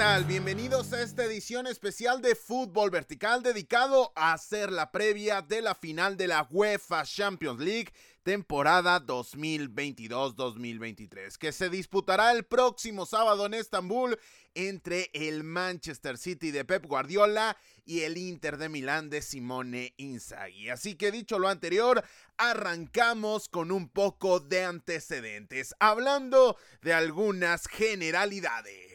Tal? Bienvenidos a esta edición especial de Fútbol Vertical dedicado a hacer la previa de la final de la UEFA Champions League temporada 2022-2023, que se disputará el próximo sábado en Estambul entre el Manchester City de Pep Guardiola y el Inter de Milán de Simone Inzaghi. Así que dicho lo anterior, arrancamos con un poco de antecedentes, hablando de algunas generalidades.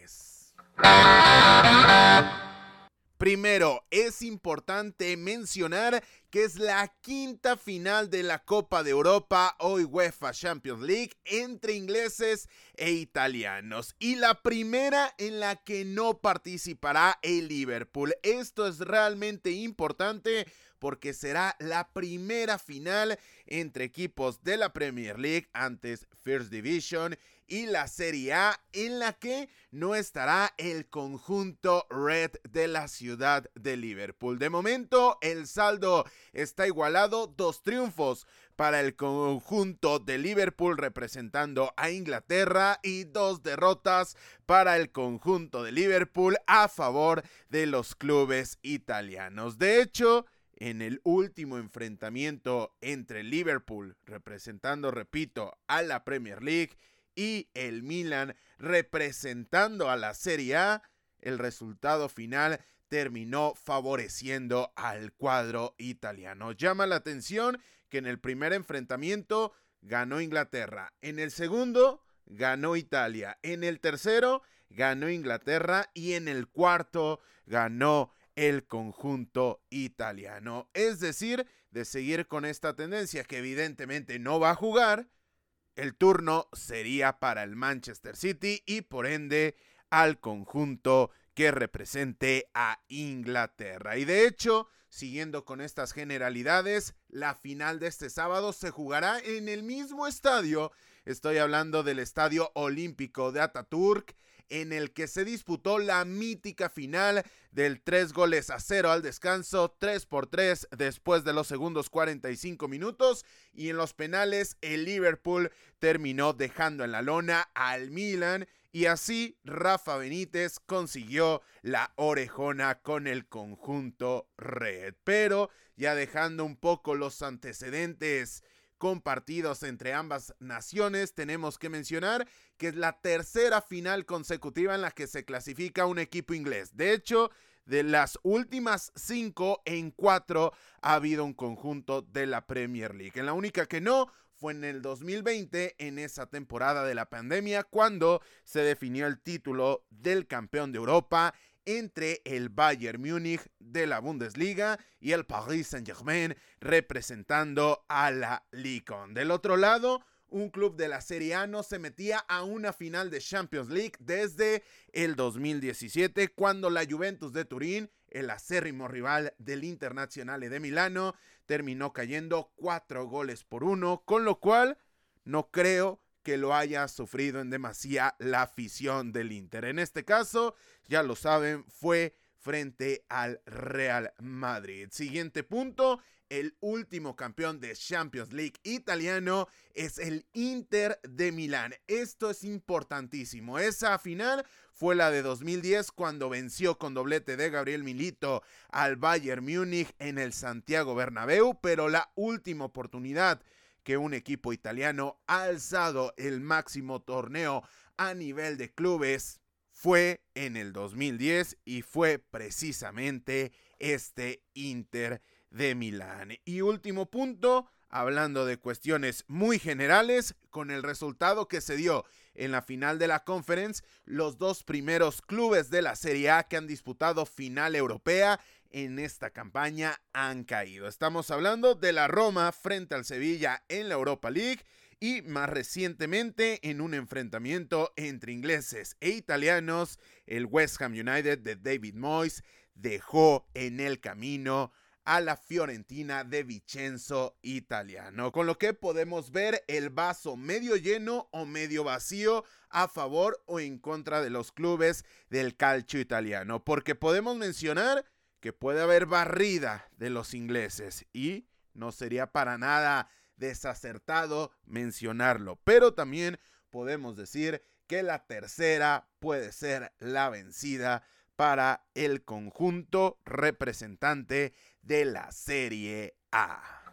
Primero, es importante mencionar que es la quinta final de la Copa de Europa, hoy UEFA Champions League, entre ingleses e italianos. Y la primera en la que no participará el Liverpool. Esto es realmente importante porque será la primera final entre equipos de la Premier League, antes First Division, y la Serie A en la que no estará el conjunto red de la ciudad de Liverpool. De momento el saldo está igualado, dos triunfos para el conjunto de Liverpool representando a Inglaterra y dos derrotas para el conjunto de Liverpool a favor de los clubes italianos. De hecho, en el último enfrentamiento entre Liverpool, representando, repito, a la Premier League, y el Milan representando a la Serie A, el resultado final terminó favoreciendo al cuadro italiano. Llama la atención que en el primer enfrentamiento ganó Inglaterra, en el segundo ganó Italia, en el tercero ganó Inglaterra y en el cuarto ganó el conjunto italiano. Es decir, de seguir con esta tendencia que evidentemente no va a jugar, el turno sería para el Manchester City y por ende al conjunto que represente a Inglaterra. Y de hecho, siguiendo con estas generalidades, la final de este sábado se jugará en el mismo estadio. Estoy hablando del Estadio Olímpico de Ataturk en el que se disputó la mítica final del 3 goles a 0 al descanso, 3 por 3 después de los segundos 45 minutos y en los penales el Liverpool terminó dejando en la lona al Milan y así Rafa Benítez consiguió la orejona con el conjunto red. Pero ya dejando un poco los antecedentes compartidos entre ambas naciones, tenemos que mencionar que es la tercera final consecutiva en la que se clasifica un equipo inglés. De hecho, de las últimas cinco en cuatro ha habido un conjunto de la Premier League. En la única que no fue en el 2020, en esa temporada de la pandemia, cuando se definió el título del campeón de Europa entre el Bayern Múnich de la Bundesliga y el Paris Saint-Germain representando a la Ligue Del otro lado, un club de la Serie A no se metía a una final de Champions League desde el 2017 cuando la Juventus de Turín, el acérrimo rival del Internazionale de Milano, terminó cayendo cuatro goles por uno, con lo cual no creo que lo haya sufrido en demasía la afición del Inter. En este caso, ya lo saben, fue frente al Real Madrid. Siguiente punto, el último campeón de Champions League italiano es el Inter de Milán. Esto es importantísimo. Esa final fue la de 2010 cuando venció con doblete de Gabriel Milito al Bayern Múnich en el Santiago Bernabéu, pero la última oportunidad que un equipo italiano ha alzado el máximo torneo a nivel de clubes fue en el 2010 y fue precisamente este Inter de Milán. Y último punto, hablando de cuestiones muy generales, con el resultado que se dio en la final de la conference, los dos primeros clubes de la Serie A que han disputado final europea en esta campaña han caído. Estamos hablando de la Roma frente al Sevilla en la Europa League y más recientemente en un enfrentamiento entre ingleses e italianos, el West Ham United de David Moyes dejó en el camino a la Fiorentina de Vicenzo italiano, con lo que podemos ver el vaso medio lleno o medio vacío a favor o en contra de los clubes del calcio italiano, porque podemos mencionar que puede haber barrida de los ingleses y no sería para nada desacertado mencionarlo, pero también podemos decir que la tercera puede ser la vencida para el conjunto representante de la Serie A.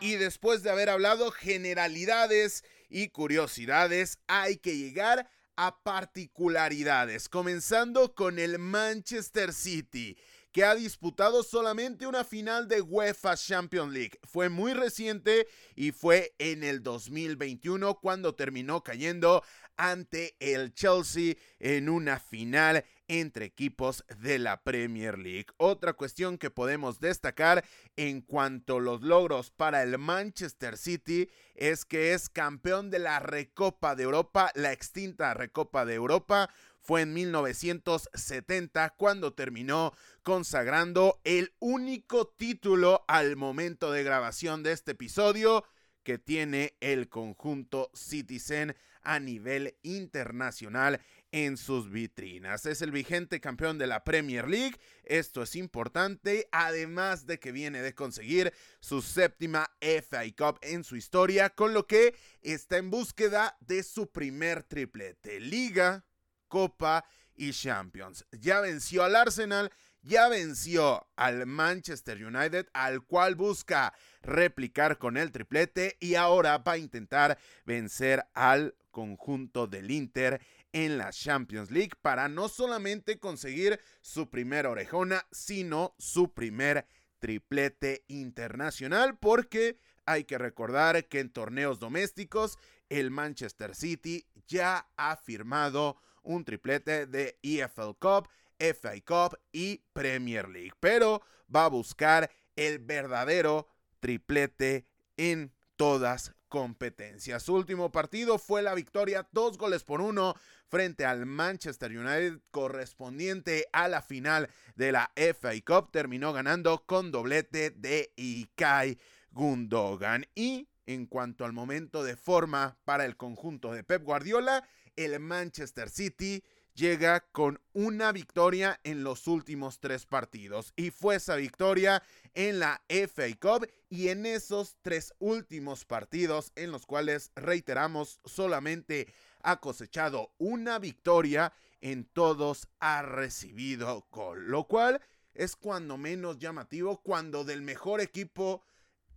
Y después de haber hablado generalidades y curiosidades, hay que llegar a particularidades, comenzando con el Manchester City que ha disputado solamente una final de UEFA Champions League. Fue muy reciente y fue en el 2021 cuando terminó cayendo ante el Chelsea en una final entre equipos de la Premier League. Otra cuestión que podemos destacar en cuanto a los logros para el Manchester City es que es campeón de la Recopa de Europa, la extinta Recopa de Europa, fue en 1970 cuando terminó consagrando el único título al momento de grabación de este episodio que tiene el conjunto Citizen a nivel internacional en sus vitrinas. Es el vigente campeón de la Premier League. Esto es importante, además de que viene de conseguir su séptima FA Cup en su historia, con lo que está en búsqueda de su primer triplete. Liga, Copa y Champions. Ya venció al Arsenal, ya venció al Manchester United, al cual busca replicar con el triplete y ahora va a intentar vencer al conjunto del Inter en la Champions League para no solamente conseguir su primera orejona, sino su primer triplete internacional, porque hay que recordar que en torneos domésticos el Manchester City ya ha firmado un triplete de EFL Cup, FA Cup y Premier League. Pero va a buscar el verdadero triplete en todas competencias. Su último partido fue la victoria dos goles por uno frente al Manchester United correspondiente a la final de la FA Cup. Terminó ganando con doblete de Ikai Gundogan. Y en cuanto al momento de forma para el conjunto de Pep Guardiola, el Manchester City llega con una victoria en los últimos tres partidos. Y fue esa victoria en la FA Cup y en esos tres últimos partidos en los cuales reiteramos solamente ha cosechado una victoria en todos ha recibido gol. Lo cual es cuando menos llamativo cuando del mejor equipo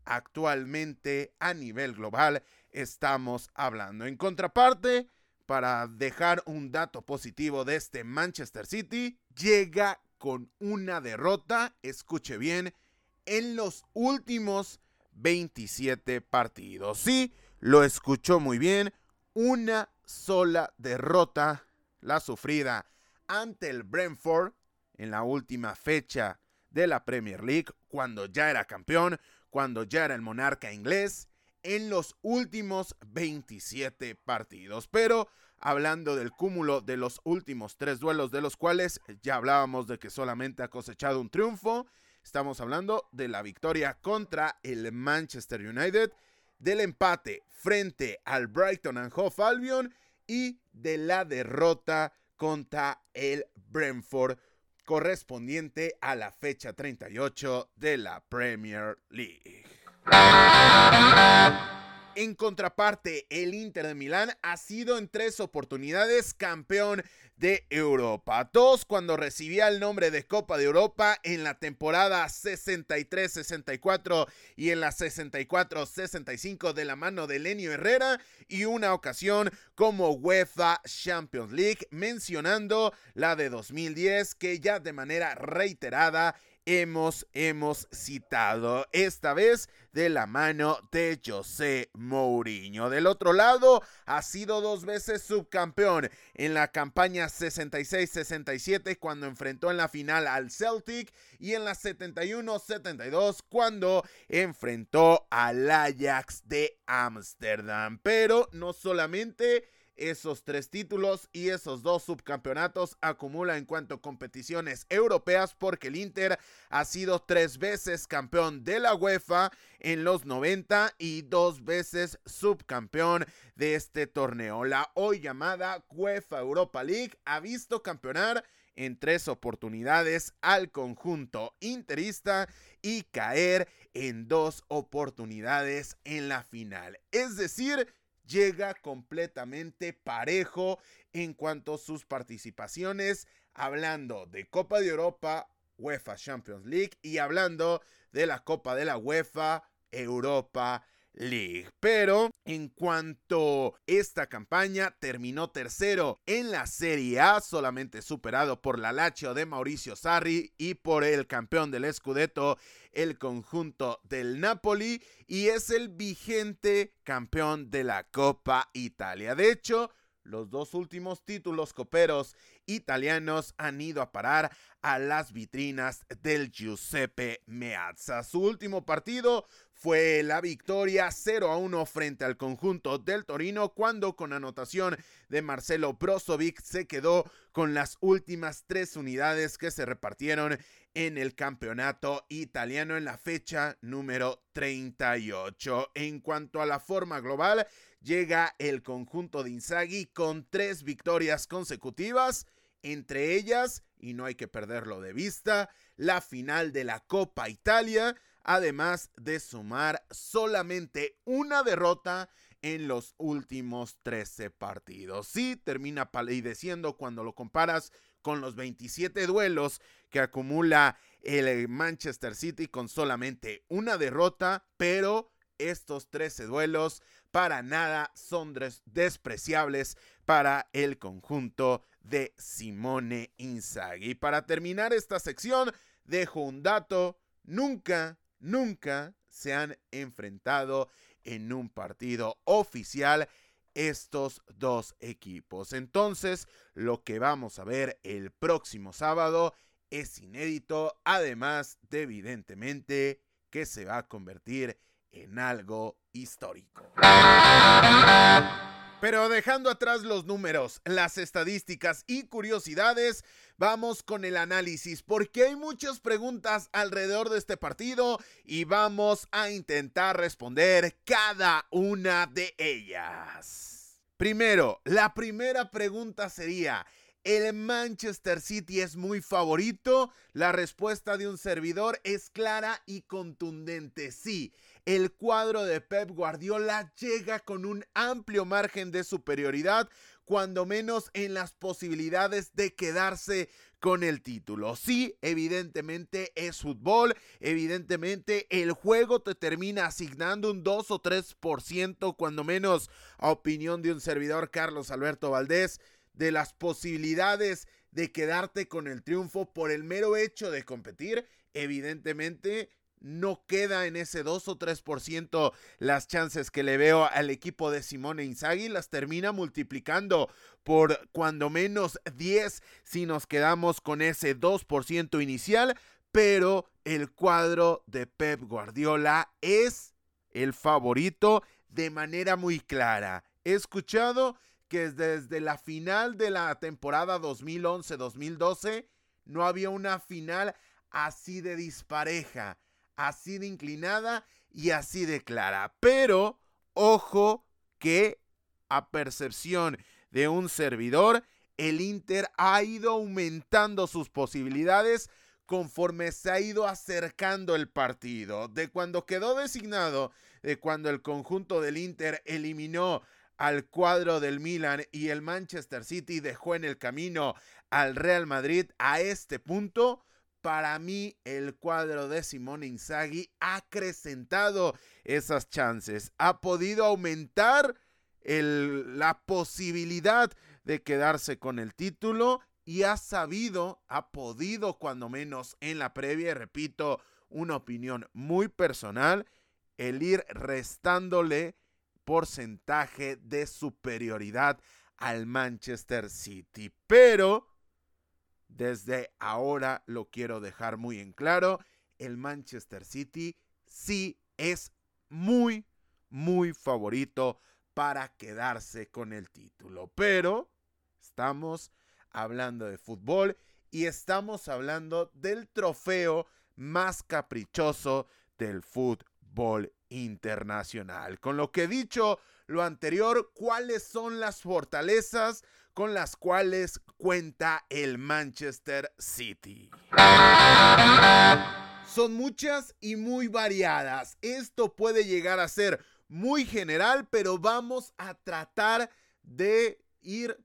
actualmente a nivel global estamos hablando. En contraparte para dejar un dato positivo de este Manchester City, llega con una derrota, escuche bien, en los últimos 27 partidos. Sí, lo escuchó muy bien, una sola derrota, la sufrida ante el Brentford en la última fecha de la Premier League, cuando ya era campeón, cuando ya era el monarca inglés, en los últimos 27 partidos. Pero hablando del cúmulo de los últimos tres duelos, de los cuales ya hablábamos de que solamente ha cosechado un triunfo, estamos hablando de la victoria contra el Manchester United, del empate frente al Brighton and Hove Albion y de la derrota contra el Brentford correspondiente a la fecha 38 de la Premier League. En contraparte, el Inter de Milán ha sido en tres oportunidades campeón de Europa. Dos cuando recibía el nombre de Copa de Europa en la temporada 63-64 y en la 64-65 de la mano de Lenio Herrera y una ocasión como UEFA Champions League mencionando la de 2010 que ya de manera reiterada hemos, hemos citado, esta vez de la mano de José Mourinho. Del otro lado, ha sido dos veces subcampeón en la campaña 66-67 cuando enfrentó en la final al Celtic y en la 71-72 cuando enfrentó al Ajax de Ámsterdam. Pero no solamente esos tres títulos y esos dos subcampeonatos acumula en cuanto a competiciones europeas porque el Inter ha sido tres veces campeón de la UEFA en los 90 y dos veces subcampeón de este torneo. La hoy llamada UEFA Europa League ha visto campeonar en tres oportunidades al conjunto interista y caer en dos oportunidades en la final. Es decir, llega completamente parejo en cuanto a sus participaciones, hablando de Copa de Europa, UEFA Champions League y hablando de la Copa de la UEFA Europa Pero en cuanto esta campaña terminó tercero en la Serie A, solamente superado por la Lazio de Mauricio Sarri y por el campeón del Scudetto, el conjunto del Napoli, y es el vigente campeón de la Copa Italia. De hecho, los dos últimos títulos coperos italianos han ido a parar a las vitrinas del Giuseppe Meazza. Su último partido fue la victoria 0 a 1 frente al conjunto del Torino cuando con anotación de Marcelo Brozovic se quedó con las últimas tres unidades que se repartieron en el campeonato italiano en la fecha número 38. En cuanto a la forma global, llega el conjunto de Inzaghi con tres victorias consecutivas, entre ellas, y no hay que perderlo de vista, la final de la Copa Italia, además de sumar solamente una derrota en los últimos 13 partidos. Sí, termina palideciendo cuando lo comparas con los 27 duelos que acumula el Manchester City con solamente una derrota, pero estos 13 duelos para nada son despreciables para el conjunto de Simone Inzaghi. Para terminar esta sección, dejo un dato, nunca nunca se han enfrentado en un partido oficial estos dos equipos. Entonces, lo que vamos a ver el próximo sábado es inédito, además de evidentemente que se va a convertir en algo histórico. Pero dejando atrás los números, las estadísticas y curiosidades, vamos con el análisis porque hay muchas preguntas alrededor de este partido y vamos a intentar responder cada una de ellas. Primero, la primera pregunta sería, ¿el Manchester City es muy favorito? La respuesta de un servidor es clara y contundente, sí el cuadro de Pep Guardiola llega con un amplio margen de superioridad, cuando menos en las posibilidades de quedarse con el título. Sí, evidentemente es fútbol, evidentemente el juego te termina asignando un 2 o 3%, cuando menos a opinión de un servidor Carlos Alberto Valdés, de las posibilidades de quedarte con el triunfo por el mero hecho de competir, evidentemente no queda en ese 2 o 3% las chances que le veo al equipo de Simone Inzaghi, las termina multiplicando por cuando menos 10 si nos quedamos con ese 2% inicial, pero el cuadro de Pep Guardiola es el favorito de manera muy clara. He escuchado que desde la final de la temporada 2011-2012 no había una final así de dispareja así de inclinada y así de clara. Pero, ojo que a percepción de un servidor, el Inter ha ido aumentando sus posibilidades conforme se ha ido acercando el partido. De cuando quedó designado, de cuando el conjunto del Inter eliminó al cuadro del Milan y el Manchester City dejó en el camino al Real Madrid a este punto, para mí el cuadro de Simone Inzaghi ha acrecentado esas chances, ha podido aumentar la posibilidad de quedarse con el título y ha sabido, ha podido cuando menos en la previa, repito, una opinión muy personal, el ir restándole porcentaje de superioridad al Manchester City. Pero desde ahora lo quiero dejar muy en claro. El Manchester City sí es muy, muy favorito para quedarse con el título. Pero estamos hablando de fútbol y estamos hablando del trofeo más caprichoso del fútbol internacional. Con lo que he dicho lo anterior, ¿cuáles son las fortalezas con las cuales cuenta el Manchester City? Son muchas y muy variadas. Esto puede llegar a ser muy general, pero vamos a tratar de ir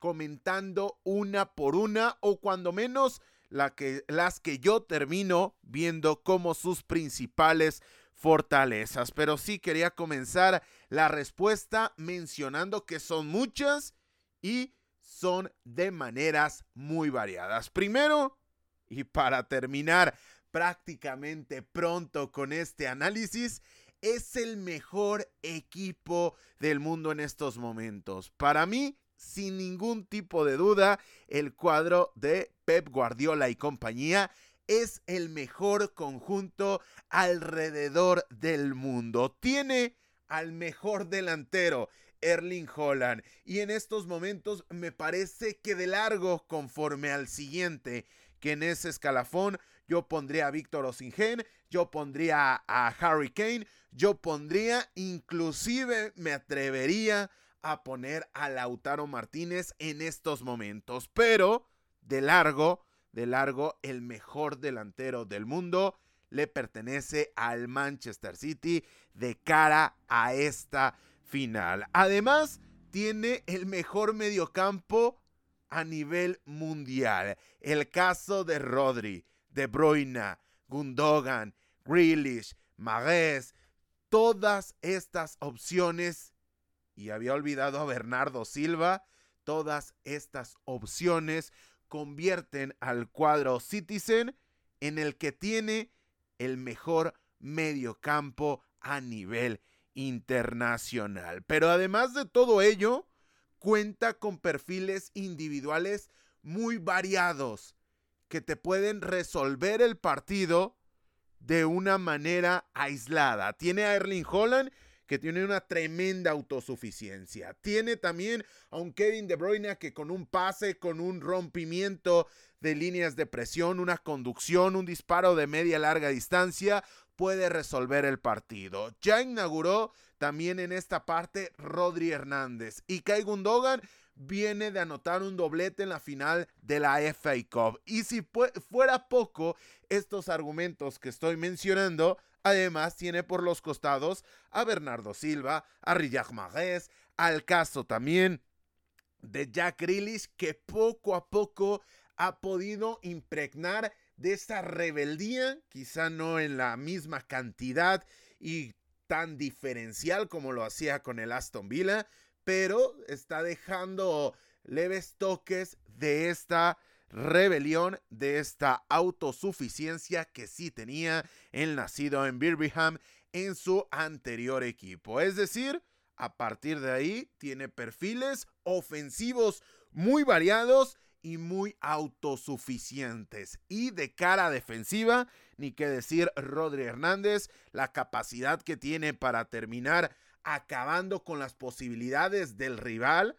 comentando una por una o cuando menos las que yo termino viendo como sus principales fortalezas. Pero sí quería comenzar la respuesta mencionando que son muchas y son de maneras muy variadas. Primero, y para terminar prácticamente pronto con este análisis, es el mejor equipo del mundo en estos momentos. Para mí, sin ningún tipo de duda, el cuadro de Pep Guardiola y compañía es el mejor conjunto alrededor del mundo. Tiene al mejor delantero, Erling Holland. Y en estos momentos me parece que de largo, conforme al siguiente, que en ese escalafón yo pondría a Víctor Osingen, yo pondría a Harry Kane, yo pondría, inclusive me atrevería a poner a Lautaro Martínez en estos momentos. Pero, de largo, de largo, el mejor delantero del mundo le pertenece al Manchester City de cara a esta final. Además, tiene el mejor mediocampo a nivel mundial. El caso de Rodri, De Bruyne, Gundogan, Grealish, Maguez, todas estas opciones y había olvidado a Bernardo Silva. Todas estas opciones convierten al cuadro Citizen en el que tiene el mejor mediocampo a nivel internacional. Pero además de todo ello, cuenta con perfiles individuales muy variados que te pueden resolver el partido de una manera aislada. Tiene a Erling Holland que tiene una tremenda autosuficiencia. Tiene también a un Kevin De Bruyne que con un pase, con un rompimiento de líneas de presión, una conducción, un disparo de media larga distancia, puede resolver el partido. Ya inauguró también en esta parte Rodri Hernández y Kai Gundogan viene de anotar un doblete en la final de la FA Cup. Y si fuera poco estos argumentos que estoy mencionando, Además, tiene por los costados a Bernardo Silva, a Riyad Mahrez, al caso también de Jack Grealish, que poco a poco ha podido impregnar de esa rebeldía, quizá no en la misma cantidad y tan diferencial como lo hacía con el Aston Villa, pero está dejando leves toques de esta rebelión de esta autosuficiencia que sí tenía el nacido en Birmingham en su anterior equipo. Es decir, a partir de ahí tiene perfiles ofensivos muy variados y muy autosuficientes. Y de cara defensiva, ni qué decir Rodri Hernández, la capacidad que tiene para terminar acabando con las posibilidades del rival,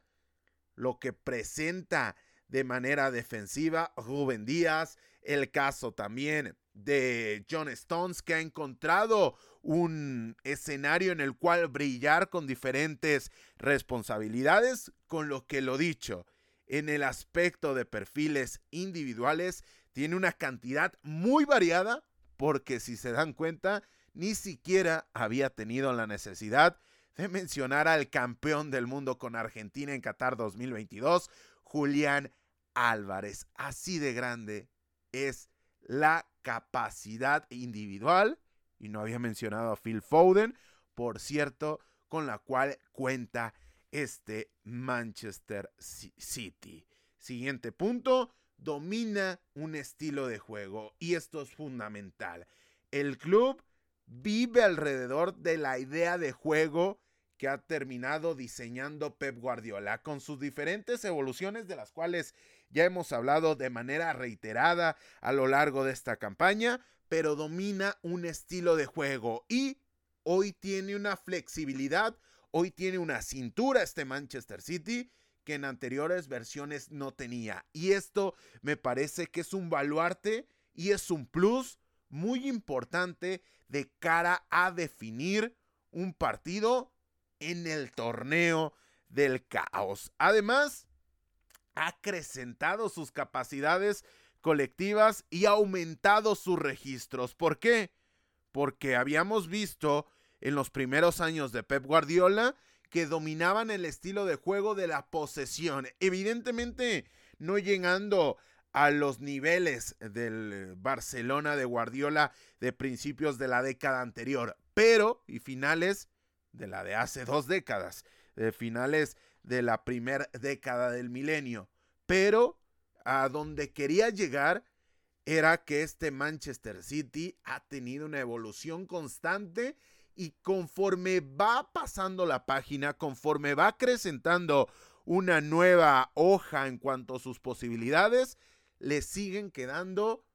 lo que presenta de manera defensiva. Rubén Díaz, el caso también de John Stones, que ha encontrado un escenario en el cual brillar con diferentes responsabilidades, con lo que lo dicho, en el aspecto de perfiles individuales, tiene una cantidad muy variada, porque si se dan cuenta, ni siquiera había tenido la necesidad de mencionar al campeón del mundo con Argentina en Qatar 2022, Julián Álvarez. Así de grande es la capacidad individual. Y no había mencionado a Phil Foden, por cierto, con la cual cuenta este Manchester City. Siguiente punto, domina un estilo de juego. Y esto es fundamental. El club vive alrededor de la idea de juego que ha terminado diseñando Pep Guardiola, con sus diferentes evoluciones de las cuales ya hemos hablado de manera reiterada a lo largo de esta campaña, pero domina un estilo de juego y hoy tiene una flexibilidad hoy tiene una cintura este Manchester City que en anteriores versiones no tenía. Y esto me parece que es un baluarte y es un plus muy importante de cara a definir un partido en el torneo del caos. Además, ha acrecentado sus capacidades colectivas y ha aumentado sus registros. ¿Por qué? Porque habíamos visto en los primeros años de Pep Guardiola que dominaban el estilo de juego de la posesión. Evidentemente, no llegando a los niveles del Barcelona de Guardiola de principios de la década anterior, pero y finales de la de hace dos décadas, de finales de la primera década del milenio. Pero a donde quería llegar era que este Manchester City ha tenido una evolución constante y conforme va pasando la página, conforme va acrecentando una nueva hoja en cuanto a sus posibilidades, le siguen quedando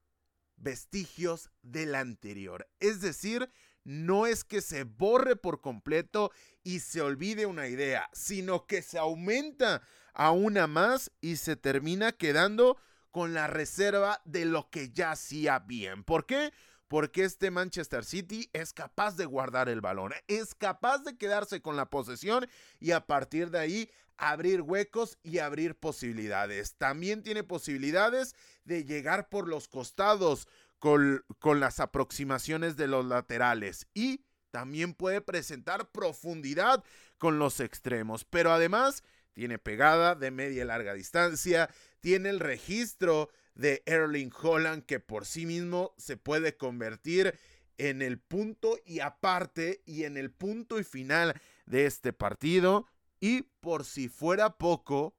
vestigios de la anterior. Es decir, no es que se borre por completo y se olvide una idea, sino que se aumenta a una más y se termina quedando con la reserva de lo que ya hacía bien. ¿Por qué? Porque este Manchester City es capaz de guardar el balón, es capaz de quedarse con la posesión y a partir de ahí abrir huecos y abrir posibilidades. También tiene posibilidades de llegar por los costados con, con las aproximaciones de los laterales y también puede presentar profundidad con los extremos, pero además tiene pegada de media y larga distancia, tiene el registro de Erling Holland que por sí mismo se puede convertir en el punto y aparte y en el punto y final de este partido y por si fuera poco,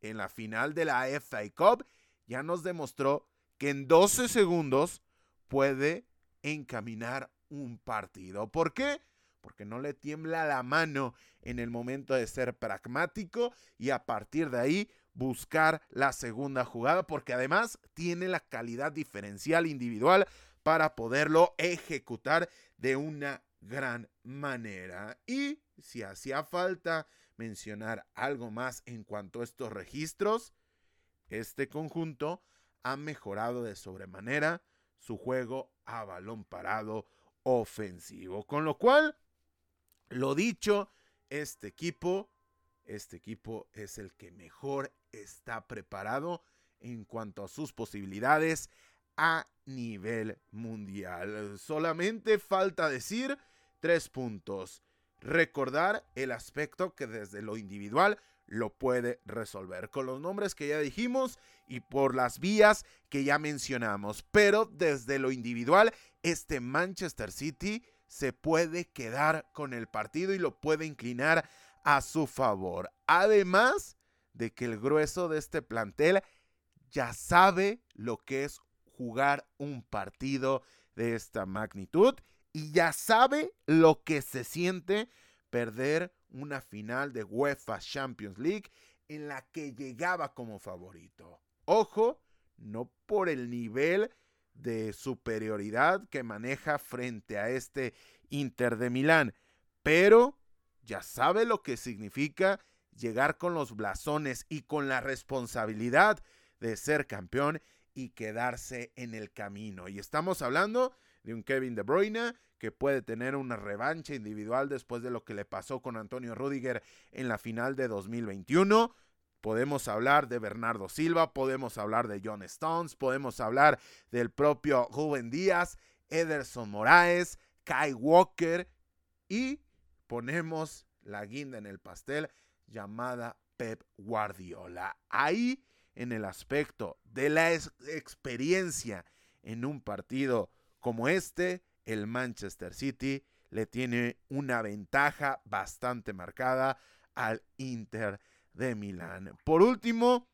en la final de la FA Cup ya nos demostró que en 12 segundos puede encaminar un partido. ¿Por qué? Porque no le tiembla la mano en el momento de ser pragmático y a partir de ahí buscar la segunda jugada porque además tiene la calidad diferencial individual para poderlo ejecutar de una gran manera. Y si hacía falta mencionar algo más en cuanto a estos registros, este conjunto ha mejorado de sobremanera su juego a balón parado ofensivo. Con lo cual, lo dicho, este equipo, este equipo es el que mejor está preparado en cuanto a sus posibilidades a nivel mundial. Solamente falta decir tres puntos. Recordar el aspecto que desde lo individual lo puede resolver con los nombres que ya dijimos y por las vías que ya mencionamos. Pero desde lo individual, este Manchester City se puede quedar con el partido y lo puede inclinar a su favor. Además de que el grueso de este plantel ya sabe lo que es jugar un partido de esta magnitud y ya sabe lo que se siente perder una final de UEFA Champions League en la que llegaba como favorito. Ojo, no por el nivel de superioridad que maneja frente a este Inter de Milán, pero ya sabe lo que significa llegar con los blasones y con la responsabilidad de ser campeón y quedarse en el camino. Y estamos hablando de un Kevin De Bruyne que puede tener una revancha individual después de lo que le pasó con Antonio Rudiger en la final de 2021. Podemos hablar de Bernardo Silva, podemos hablar de John Stones, podemos hablar del propio Rubén Díaz, Ederson Moraes, Kai Walker y ponemos la guinda en el pastel llamada Pep Guardiola. Ahí en el aspecto de la experiencia en un partido como este, el Manchester City le tiene una ventaja bastante marcada al Inter de Milán. Por último,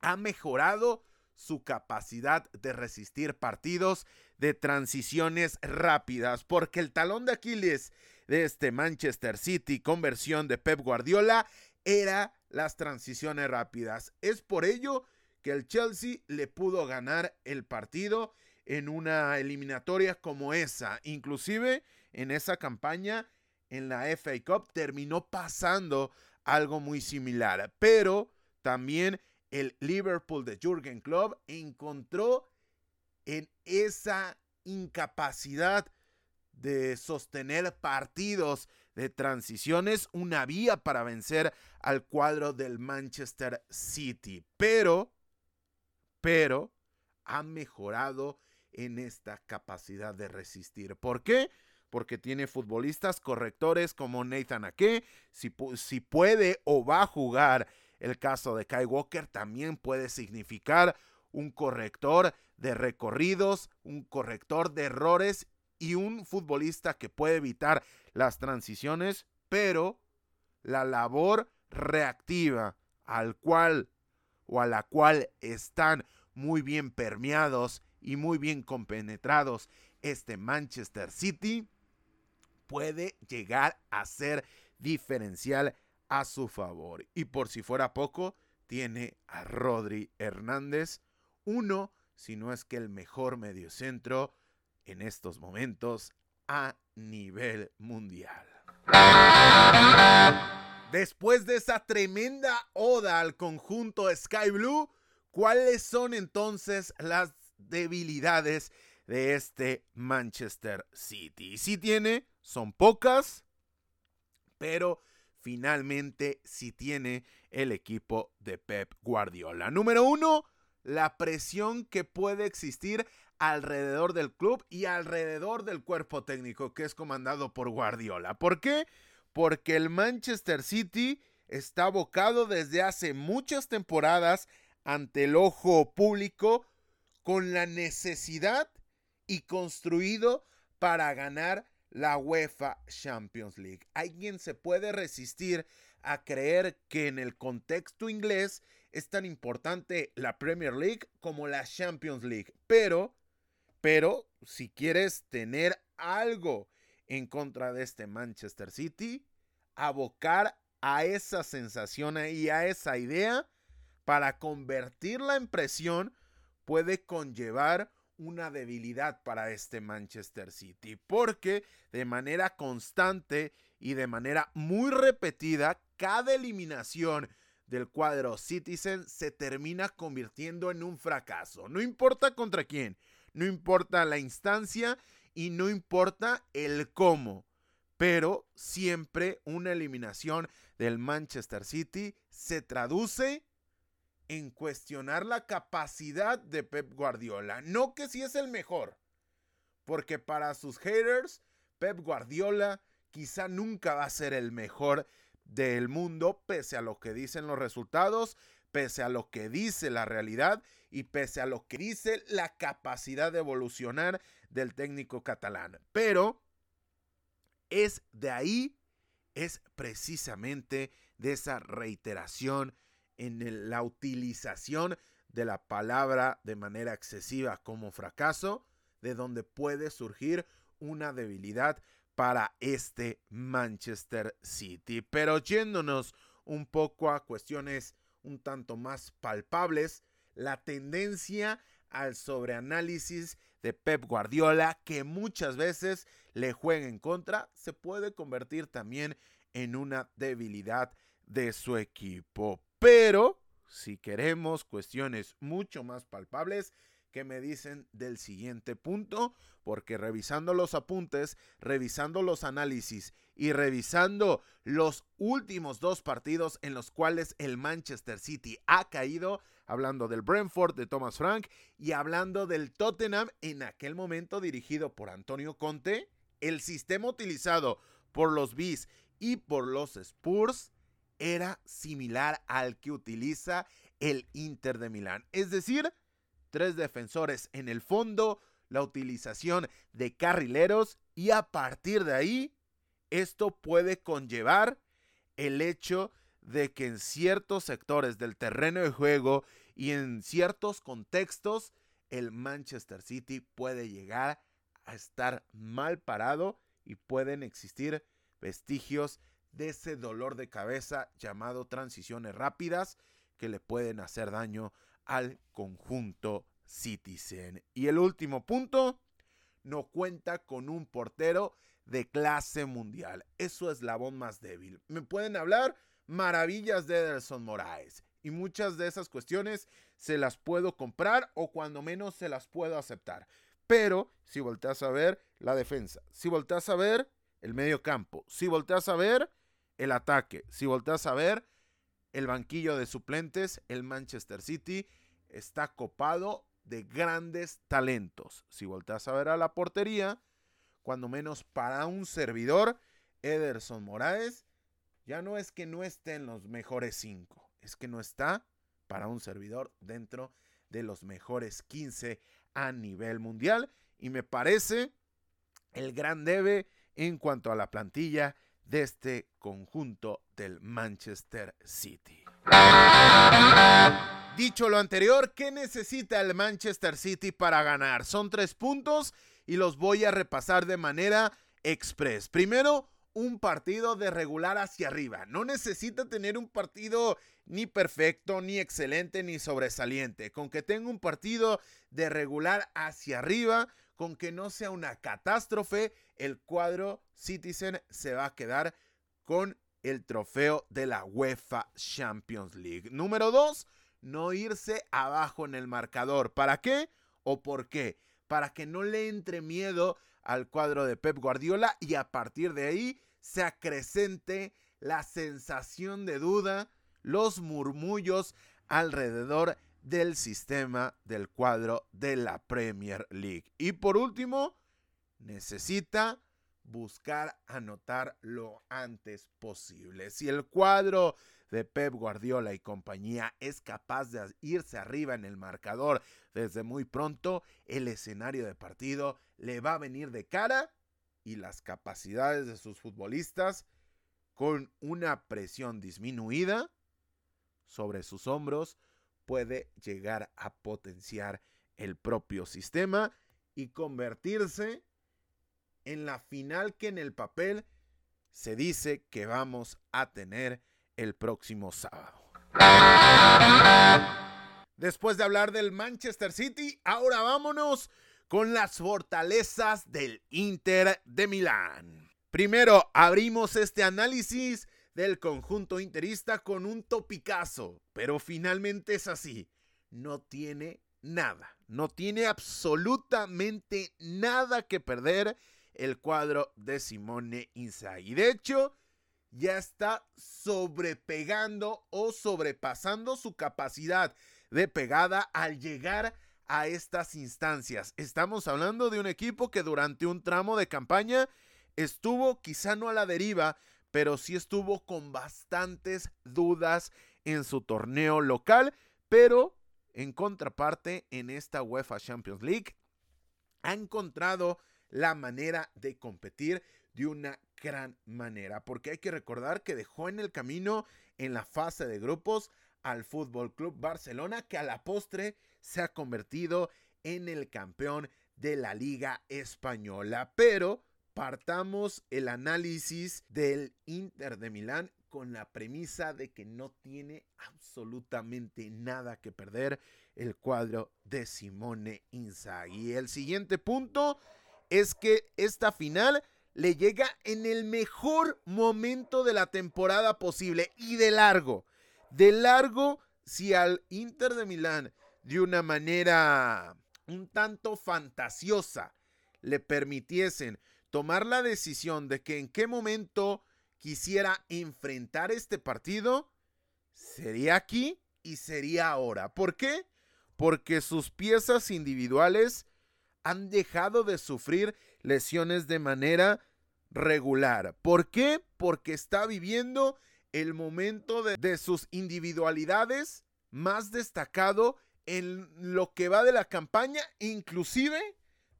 ha mejorado su capacidad de resistir partidos de transiciones rápidas, porque el talón de Aquiles de este Manchester City conversión de Pep Guardiola era las transiciones rápidas. Es por ello que el Chelsea le pudo ganar el partido en una eliminatoria como esa. Inclusive en esa campaña en la FA Cup terminó pasando algo muy similar. Pero también el Liverpool de Jürgen Klopp encontró en esa incapacidad de sostener partidos de transiciones una vía para vencer al cuadro del Manchester City. Pero, pero, ha mejorado en esta capacidad de resistir. ¿Por qué? Porque tiene futbolistas correctores como Nathan Ake. Si, si puede o va a jugar el caso de Kai Walker, también puede significar un corrector de recorridos, un corrector de errores y un futbolista que puede evitar las transiciones, pero la labor reactiva al cual o a la cual están muy bien permeados y muy bien compenetrados este Manchester City puede llegar a ser diferencial a su favor. Y por si fuera poco, tiene a Rodri Hernández, uno, si no es que el mejor mediocentro en estos momentos a nivel mundial. Después de esa tremenda oda al conjunto Sky Blue, ¿cuáles son entonces las debilidades de este Manchester City? Si tiene, son pocas, pero finalmente sí tiene el equipo de Pep Guardiola. Número uno, la presión que puede existir alrededor del club y alrededor del cuerpo técnico que es comandado por Guardiola. ¿Por qué? Porque el Manchester City está abocado desde hace muchas temporadas ante el ojo público con la necesidad y construido para ganar la UEFA Champions League. ¿Alguien se puede resistir a creer que en el contexto inglés es tan importante la Premier League como la Champions League? Pero pero si quieres tener algo en contra de este Manchester City, abocar a esa sensación y a esa idea para convertirla en presión puede conllevar una debilidad para este Manchester City, porque de manera constante y de manera muy repetida, cada eliminación del cuadro Citizen se termina convirtiendo en un fracaso. No importa contra quién, no importa la instancia y no importa el cómo. Pero siempre una eliminación del Manchester City se traduce en cuestionar la capacidad de Pep Guardiola. No que si es el mejor. Porque para sus haters, Pep Guardiola quizá nunca va a ser el mejor del mundo, pese a lo que dicen los resultados, pese a lo que dice la realidad y pese a lo que dice la capacidad de evolucionar del técnico catalán. Pero es de ahí, es precisamente de esa reiteración en la utilización de la palabra de manera excesiva como fracaso, de donde puede surgir una debilidad para este Manchester City. Pero yéndonos un poco a cuestiones un tanto más palpables, la tendencia al sobreanálisis de Pep Guardiola, que muchas veces le juega en contra, se puede convertir también en una debilidad de su equipo. Pero, si queremos cuestiones mucho más palpables, que me dicen del siguiente punto, porque revisando los apuntes, revisando los análisis y revisando los últimos dos partidos en los cuales el Manchester City ha caído, hablando del Brentford de Thomas Frank y hablando del Tottenham en aquel momento dirigido por Antonio Conte, el sistema utilizado por los Bees y por los Spurs era similar al que utiliza el Inter de Milán. Es decir, tres defensores en el fondo, la utilización de carrileros y a partir de ahí, esto puede conllevar el hecho de que en ciertos sectores del terreno de juego y en ciertos contextos el Manchester City puede llegar a estar mal parado y pueden existir vestigios de ese dolor de cabeza llamado transiciones rápidas que le pueden hacer daño al conjunto Citizen. Y el último punto, no cuenta con un portero de clase mundial. Eso es la voz más débil. Me pueden hablar maravillas de Ederson Moraes y muchas de esas cuestiones se las puedo comprar o cuando menos se las puedo aceptar. Pero si volteas a ver la defensa, si volteas a ver el medio campo, si volteas a ver el ataque, si volteas a ver el banquillo de suplentes, el Manchester City está copado de grandes talentos. Si volteas a ver a la portería, cuando menos para un servidor, Ederson Moraes, ya no es que no esté en los mejores cinco, es que no está para un servidor dentro de los mejores 15 a nivel mundial. Y me parece el gran debe en cuanto a la plantilla de este conjunto del Manchester City. Dicho lo anterior, ¿qué necesita el Manchester City para ganar? Son tres puntos y los voy a repasar de manera express. Primero, un partido de regular hacia arriba. No necesita tener un partido ni perfecto, ni excelente, ni sobresaliente. Con que tenga un partido de regular hacia arriba, con que no sea una catástrofe, el cuadro Citizen se va a quedar con el trofeo de la UEFA Champions League. Número dos, no irse abajo en el marcador. ¿Para qué o por qué? Para que no le entre miedo al cuadro de Pep Guardiola y a partir de ahí se acrecente la sensación de duda, los murmullos alrededor del sistema del cuadro de la Premier League. Y por último, necesita buscar anotar lo antes posible. Si el cuadro de Pep Guardiola y compañía es capaz de irse arriba en el marcador desde muy pronto, el escenario de partido le va a venir de cara y las capacidades de sus futbolistas con una presión disminuida sobre sus hombros puede llegar a potenciar el propio sistema y convertirse en la final que en el papel se dice que vamos a tener el próximo sábado. Después de hablar del Manchester City, ahora vámonos con las fortalezas del Inter de Milán. Primero, abrimos este análisis del conjunto interista con un topicazo, pero finalmente es así. No tiene nada, no tiene absolutamente nada que perder el cuadro de Simone Inzaghi. De hecho, ya está sobrepegando o sobrepasando su capacidad de pegada al llegar a estas instancias. Estamos hablando de un equipo que durante un tramo de campaña estuvo quizá no a la deriva, pero sí estuvo con bastantes dudas en su torneo local, pero en contraparte en esta UEFA Champions League ha encontrado la manera de competir de una gran manera, porque hay que recordar que dejó en el camino en la fase de grupos al Fútbol Club Barcelona, que a la postre se ha convertido en el campeón de la Liga Española. Pero partamos el análisis del Inter de Milán con la premisa de que no tiene absolutamente nada que perder el cuadro de Simone Inzaghi. El siguiente punto es que esta final le llega en el mejor momento de la temporada posible y de largo. De largo, si al Inter de Milán de una manera un tanto fantasiosa le permitiesen tomar la decisión de que en qué momento quisiera enfrentar este partido, sería aquí y sería ahora. ¿Por qué? Porque sus piezas individuales han dejado de sufrir lesiones de manera regular. ¿Por qué? Porque está viviendo el momento de, de, sus individualidades más destacado en lo que va de la campaña, inclusive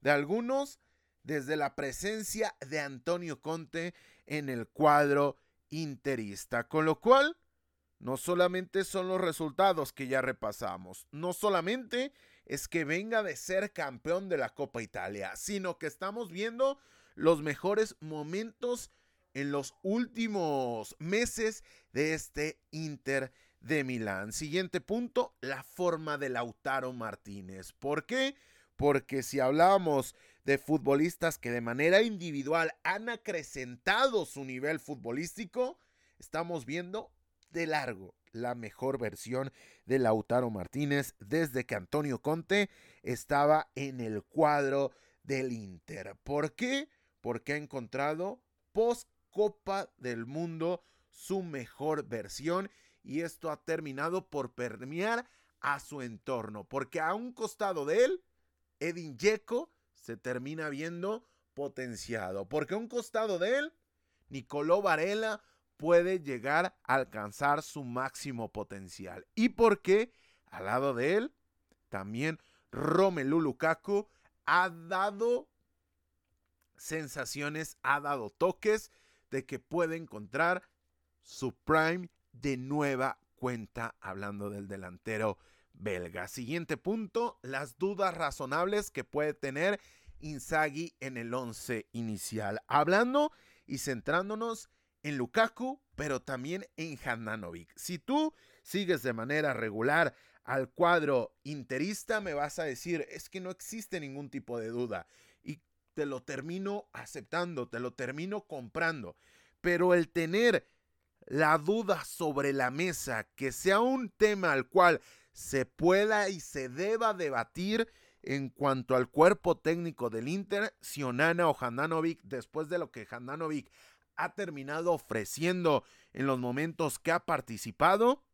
de algunos desde la presencia de Antonio Conte en el cuadro interista. Con lo cual, no solamente son los resultados que ya repasamos, no solamente es que venga de ser campeón de la Copa Italia, sino que estamos viendo los mejores momentos en los últimos meses de este Inter de Milán. Siguiente punto, la forma de Lautaro Martínez. ¿Por qué? Porque si hablamos de futbolistas que de manera individual han acrecentado su nivel futbolístico, estamos viendo de largo la mejor versión de Lautaro Martínez desde que Antonio Conte estaba en el cuadro del Inter. ¿Por qué? Porque ha encontrado post Copa del Mundo su mejor versión y esto ha terminado por permear a su entorno, porque a un costado de él, Edin Dzeko se termina viendo potenciado, porque a un costado de él, Nicolò Varela puede llegar a alcanzar su máximo potencial. Y porque al lado de él, también Romelu Lukaku ha dado sensaciones, ha dado toques de que puede encontrar su prime de nueva cuenta, hablando del delantero belga. Siguiente punto, las dudas razonables que puede tener Inzaghi en el 11 inicial. Hablando y centrándonos en Lukaku, pero también en Handanovic. Si tú sigues de manera regular al cuadro interista, me vas a decir, es que no existe ningún tipo de duda. Y te lo termino aceptando, te lo termino comprando. Pero el tener la duda sobre la mesa, que sea un tema al cual se pueda y se deba debatir en cuanto al cuerpo técnico del Inter, si Onana o Handanovic, después de lo que Handanovic ha terminado ofreciendo en los momentos que ha participado,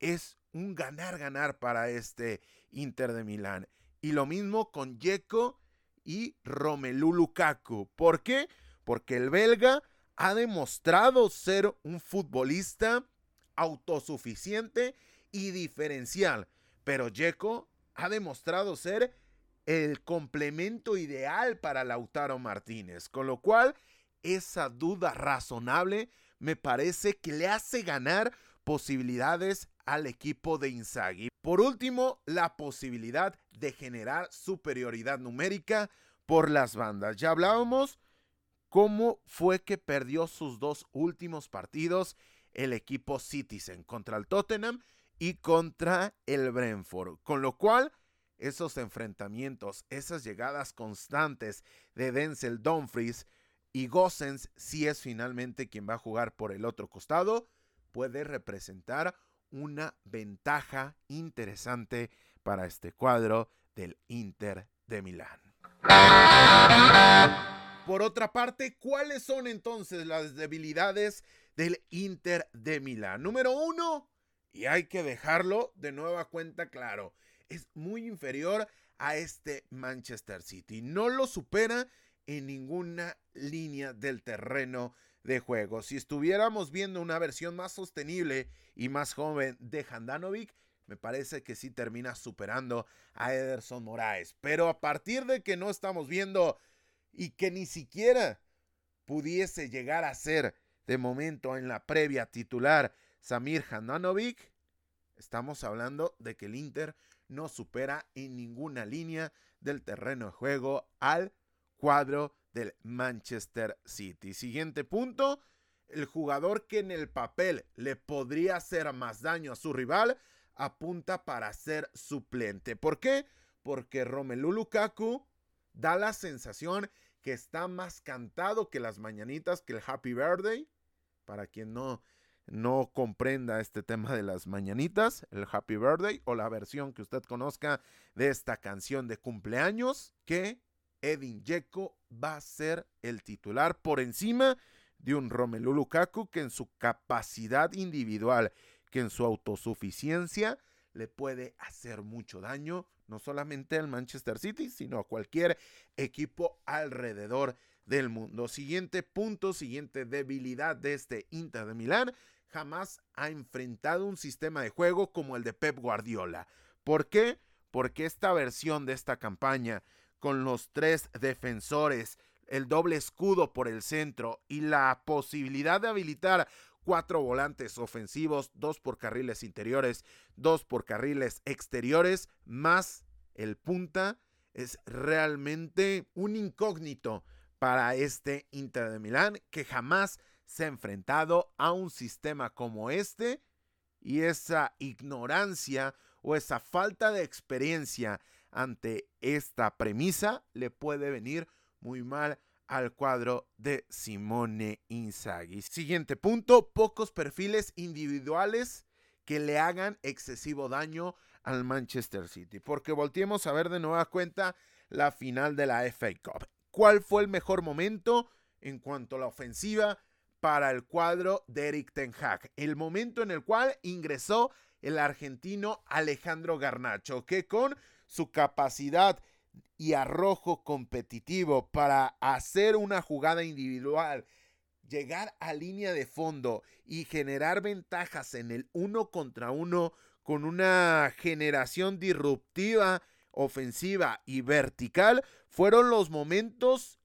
es un ganar-ganar para este Inter de Milán. Y lo mismo con Yeko y Romelu Lukaku. ¿Por qué? Porque el belga ha demostrado ser un futbolista autosuficiente y diferencial. Pero Yeko ha demostrado ser el complemento ideal para Lautaro Martínez. Con lo cual esa duda razonable me parece que le hace ganar posibilidades al equipo de Inzaghi. Por último, la posibilidad de generar superioridad numérica por las bandas. Ya hablábamos cómo fue que perdió sus dos últimos partidos el equipo Citizen contra el Tottenham y contra el Brentford, con lo cual esos enfrentamientos, esas llegadas constantes de Denzel Dumfries y Gossens, si es finalmente quien va a jugar por el otro costado, puede representar una ventaja interesante para este cuadro del Inter de Milán. Por otra parte, ¿cuáles son entonces las debilidades del Inter de Milán? Número uno, y hay que dejarlo de nueva cuenta claro, es muy inferior a este Manchester City. No lo supera en ninguna línea del terreno de juego. Si estuviéramos viendo una versión más sostenible y más joven de Handanovic, me parece que sí termina superando a Ederson Moraes. Pero a partir de que no estamos viendo y que ni siquiera pudiese llegar a ser de momento en la previa titular Samir Handanovic, estamos hablando de que el Inter no supera en ninguna línea del terreno de juego al cuadro del Manchester City. Siguiente punto, el jugador que en el papel le podría hacer más daño a su rival apunta para ser suplente. ¿Por qué? Porque Romelu Lukaku da la sensación que está más cantado que las mañanitas, que el Happy Birthday. Para quien no, no comprenda este tema de las mañanitas, el Happy Birthday o la versión que usted conozca de esta canción de cumpleaños, que Edin Dzeko va a ser el titular por encima de un Romelu Lukaku que en su capacidad individual, que en su autosuficiencia le puede hacer mucho daño, no solamente al Manchester City, sino a cualquier equipo alrededor del mundo. Siguiente punto, siguiente debilidad de este Inter de Milán, jamás ha enfrentado un sistema de juego como el de Pep Guardiola. ¿Por qué? Porque esta versión de esta campaña con los tres defensores, el doble escudo por el centro y la posibilidad de habilitar cuatro volantes ofensivos, dos por carriles interiores, dos por carriles exteriores, más el punta, es realmente un incógnito para este Inter de Milán que jamás se ha enfrentado a un sistema como este y esa ignorancia o esa falta de experiencia ante esta premisa le puede venir muy mal al cuadro de Simone Inzaghi. Siguiente punto, pocos perfiles individuales que le hagan excesivo daño al Manchester City. Porque volteemos a ver de nueva cuenta la final de la FA Cup. ¿Cuál fue el mejor momento en cuanto a la ofensiva para el cuadro de Eric Ten Hag? El momento en el cual ingresó el argentino Alejandro Garnacho, que con su capacidad y arrojo competitivo para hacer una jugada individual, llegar a línea de fondo y generar ventajas en el uno contra uno con una generación disruptiva, ofensiva y vertical, fueron los momentos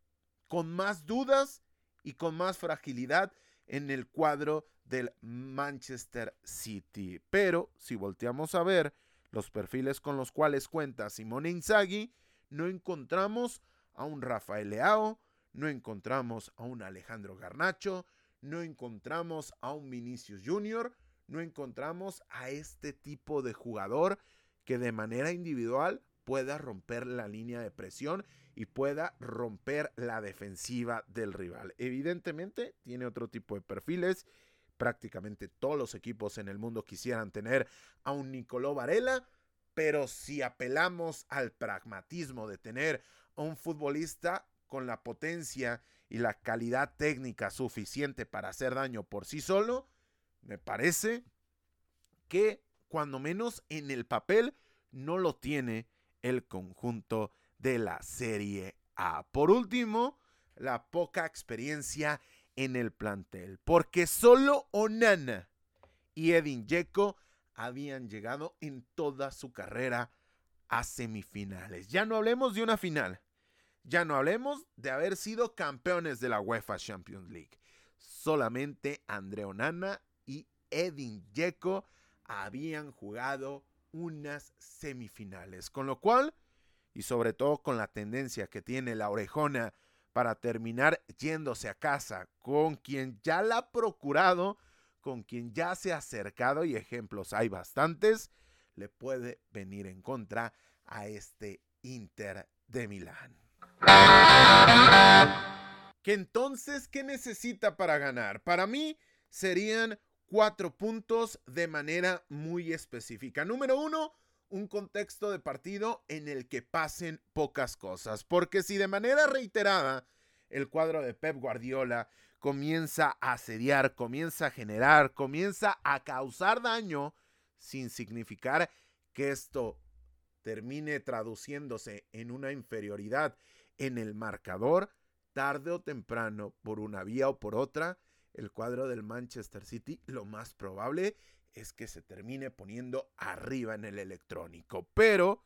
con más dudas y con más fragilidad en el cuadro del Manchester City. Pero si volteamos a ver los perfiles con los cuales cuenta Simone Inzaghi, no encontramos a un Rafael Leao, no encontramos a un Alejandro Garnacho, no encontramos a un Vinicius Junior, no encontramos a este tipo de jugador que de manera individual pueda romper la línea de presión y pueda romper la defensiva del rival. Evidentemente tiene otro tipo de perfiles. Prácticamente todos los equipos en el mundo quisieran tener a un Nicolò Varela, pero si apelamos al pragmatismo de tener a un futbolista con la potencia y la calidad técnica suficiente para hacer daño por sí solo, me parece que cuando menos en el papel no lo tiene el conjunto de la Serie A. Por último, la poca experiencia en el plantel, porque solo Onana y Edin Dzeko habían llegado en toda su carrera a semifinales. Ya no hablemos de una final. Ya no hablemos de haber sido campeones de la UEFA Champions League. Solamente André Onana y Edin Dzeko habían jugado unas semifinales. Con lo cual, y sobre todo con la tendencia que tiene la orejona para terminar yéndose a casa con quien ya la ha procurado, con quien ya se ha acercado y ejemplos hay bastantes, le puede venir en contra a este Inter de Milán. Que entonces, ¿qué necesita para ganar? Para mí serían cuatro puntos de manera muy específica. Número uno, un contexto de partido en el que pasen pocas cosas. Porque si de manera reiterada el cuadro de Pep Guardiola comienza a asediar, comienza a generar, comienza a causar daño sin significar que esto termine traduciéndose en una inferioridad en el marcador, tarde o temprano, por una vía o por otra, el cuadro del Manchester City, lo más probable es que se termine poniendo arriba en el electrónico. Pero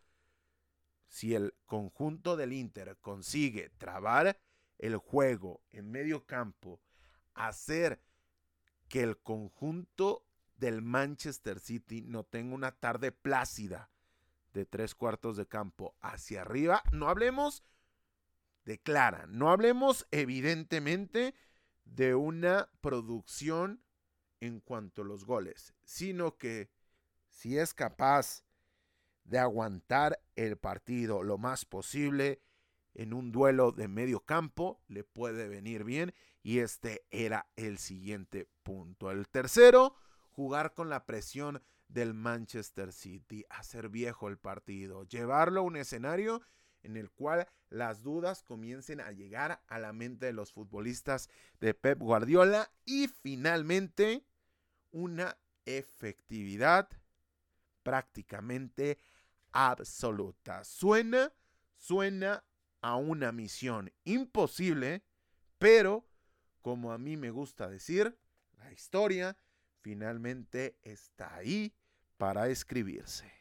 si el conjunto del Inter consigue trabar el juego en medio campo, hacer que el conjunto del Manchester City no tenga una tarde plácida de tres cuartos de campo hacia arriba. No hablemos de Clara, no hablemos evidentemente de una producción en cuanto a los goles, sino que si es capaz de aguantar el partido lo más posible en un duelo de medio campo, le puede venir bien y este era el siguiente punto. El tercero, jugar con la presión del Manchester City, hacer viejo el partido, llevarlo a un escenario en el cual las dudas comiencen a llegar a la mente de los futbolistas de Pep Guardiola y finalmente una efectividad prácticamente absoluta. Suena, suena a una misión imposible, pero como a mí me gusta decir, la historia finalmente está ahí para escribirse.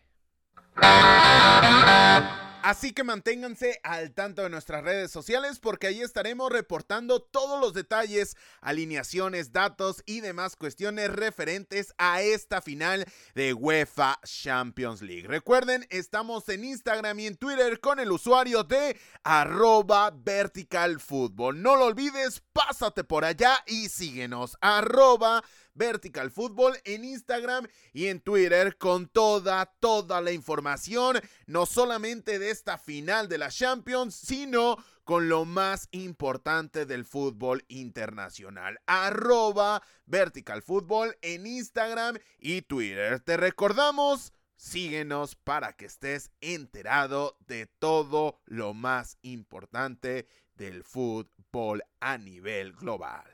Así que manténganse al tanto de nuestras redes sociales porque ahí estaremos reportando todos los detalles, alineaciones, datos y demás cuestiones referentes a esta final de UEFA Champions League. Recuerden, estamos en Instagram y en Twitter con el usuario de arroba vertical No lo olvides, pásate por allá y síguenos arroba Football en Instagram y en Twitter con toda, toda la información, no solamente de esta final de la Champions, sino con lo más importante del fútbol internacional. Arroba Vertical Football en Instagram y Twitter. Te recordamos Síguenos para que estés enterado de todo lo más importante del fútbol a nivel global.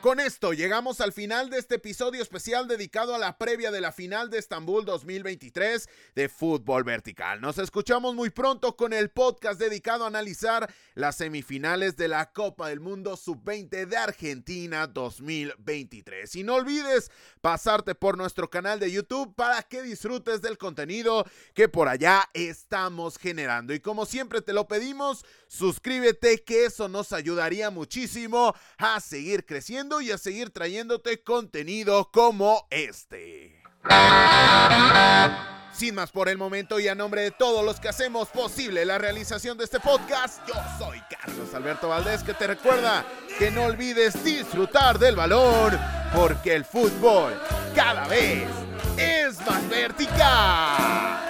Con esto llegamos al final de este episodio especial dedicado a la previa de la final de Estambul 2023 de fútbol vertical. Nos escuchamos muy pronto con el podcast dedicado a analizar las semifinales de la Copa del Mundo Sub-20 de Argentina 2023. Y no olvides pasarte por nuestro canal de YouTube para que disfrutes del contenido que por allá estamos generando. Y como siempre te lo pedimos, suscríbete que eso nos ayudaría muchísimo a seguir creciendo y a seguir trayéndote contenido como este. Sin más por el momento y a nombre de todos los que hacemos posible la realización de este podcast, yo soy Carlos Alberto Valdés que te recuerda que no olvides disfrutar del balón porque el fútbol cada vez es más vertical.